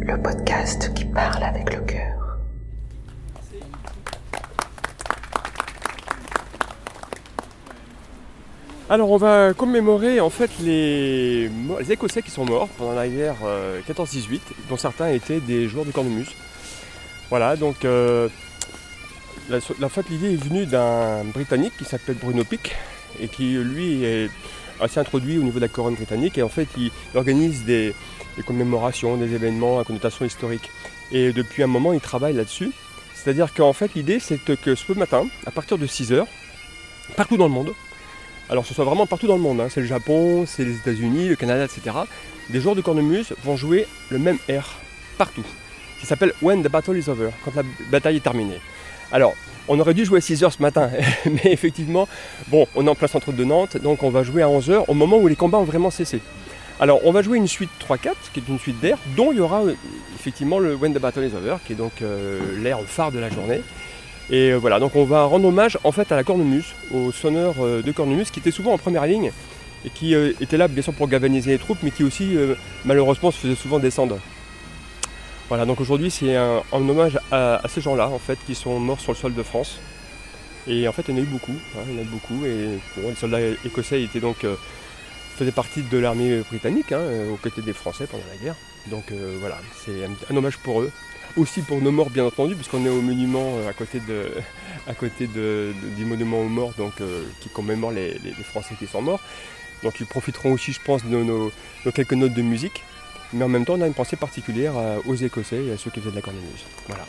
Le podcast qui parle avec le cœur. Alors on va commémorer en fait les, Écossais qui sont morts pendant la guerre euh, 14-18, dont certains étaient des joueurs de cornemuse. Voilà, donc euh, la, la l'idée est venue d'un Britannique qui s'appelle Bruno Pick et qui lui est assez introduit au niveau de la couronne britannique et en fait il organise des, commémorations, des événements à connotation historique. Et depuis un moment il travaille là-dessus. C'est-à-dire qu'en fait l'idée c'est que ce matin, à partir de 6h, partout dans le monde, alors ce soit vraiment partout dans le monde, hein. c'est le Japon, c'est les États-Unis, le Canada, etc. Des joueurs de cornemuse vont jouer le même air partout, qui s'appelle When the Battle is Over, quand la bataille est terminée. Alors, on aurait dû jouer à 6h ce matin, mais effectivement, bon, on est en plein centre de Nantes, donc on va jouer à 11h au moment où les combats ont vraiment cessé. Alors, on va jouer une suite 3-4, qui est une suite d'air, dont il y aura euh, effectivement le When the Battle is Over, qui est donc euh, l'air phare de la journée. Et euh, voilà, donc on va rendre hommage en fait à la cornemuse, au sonneur euh, de cornemuse qui était souvent en première ligne et qui était là bien sûr pour galvaniser les troupes, mais qui aussi malheureusement se faisait souvent descendre. Voilà, donc aujourd'hui c'est un, hommage à, ces gens-là en fait qui sont morts sur le sol de France. Et en fait il y en a eu beaucoup, hein, il y en a eu beaucoup. Et les soldats écossais donc euh, faisaient partie de l'armée britannique, hein, euh, aux côtés des Français pendant la guerre. Donc euh, voilà, c'est un, hommage pour eux aussi pour nos morts bien entendu, puisqu'on est au monument à côté, de, à côté de- du monument aux morts donc, qui commémore les, Français qui sont morts. Donc ils profiteront aussi, je pense, de nos quelques notes de musique. Mais en même temps, on a une pensée particulière euh, aux Écossais et à ceux qui faisaient de la cornemuse. Voilà.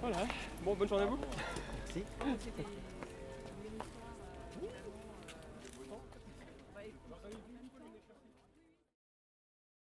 Voilà. Bon, bonne journée à vous. Merci.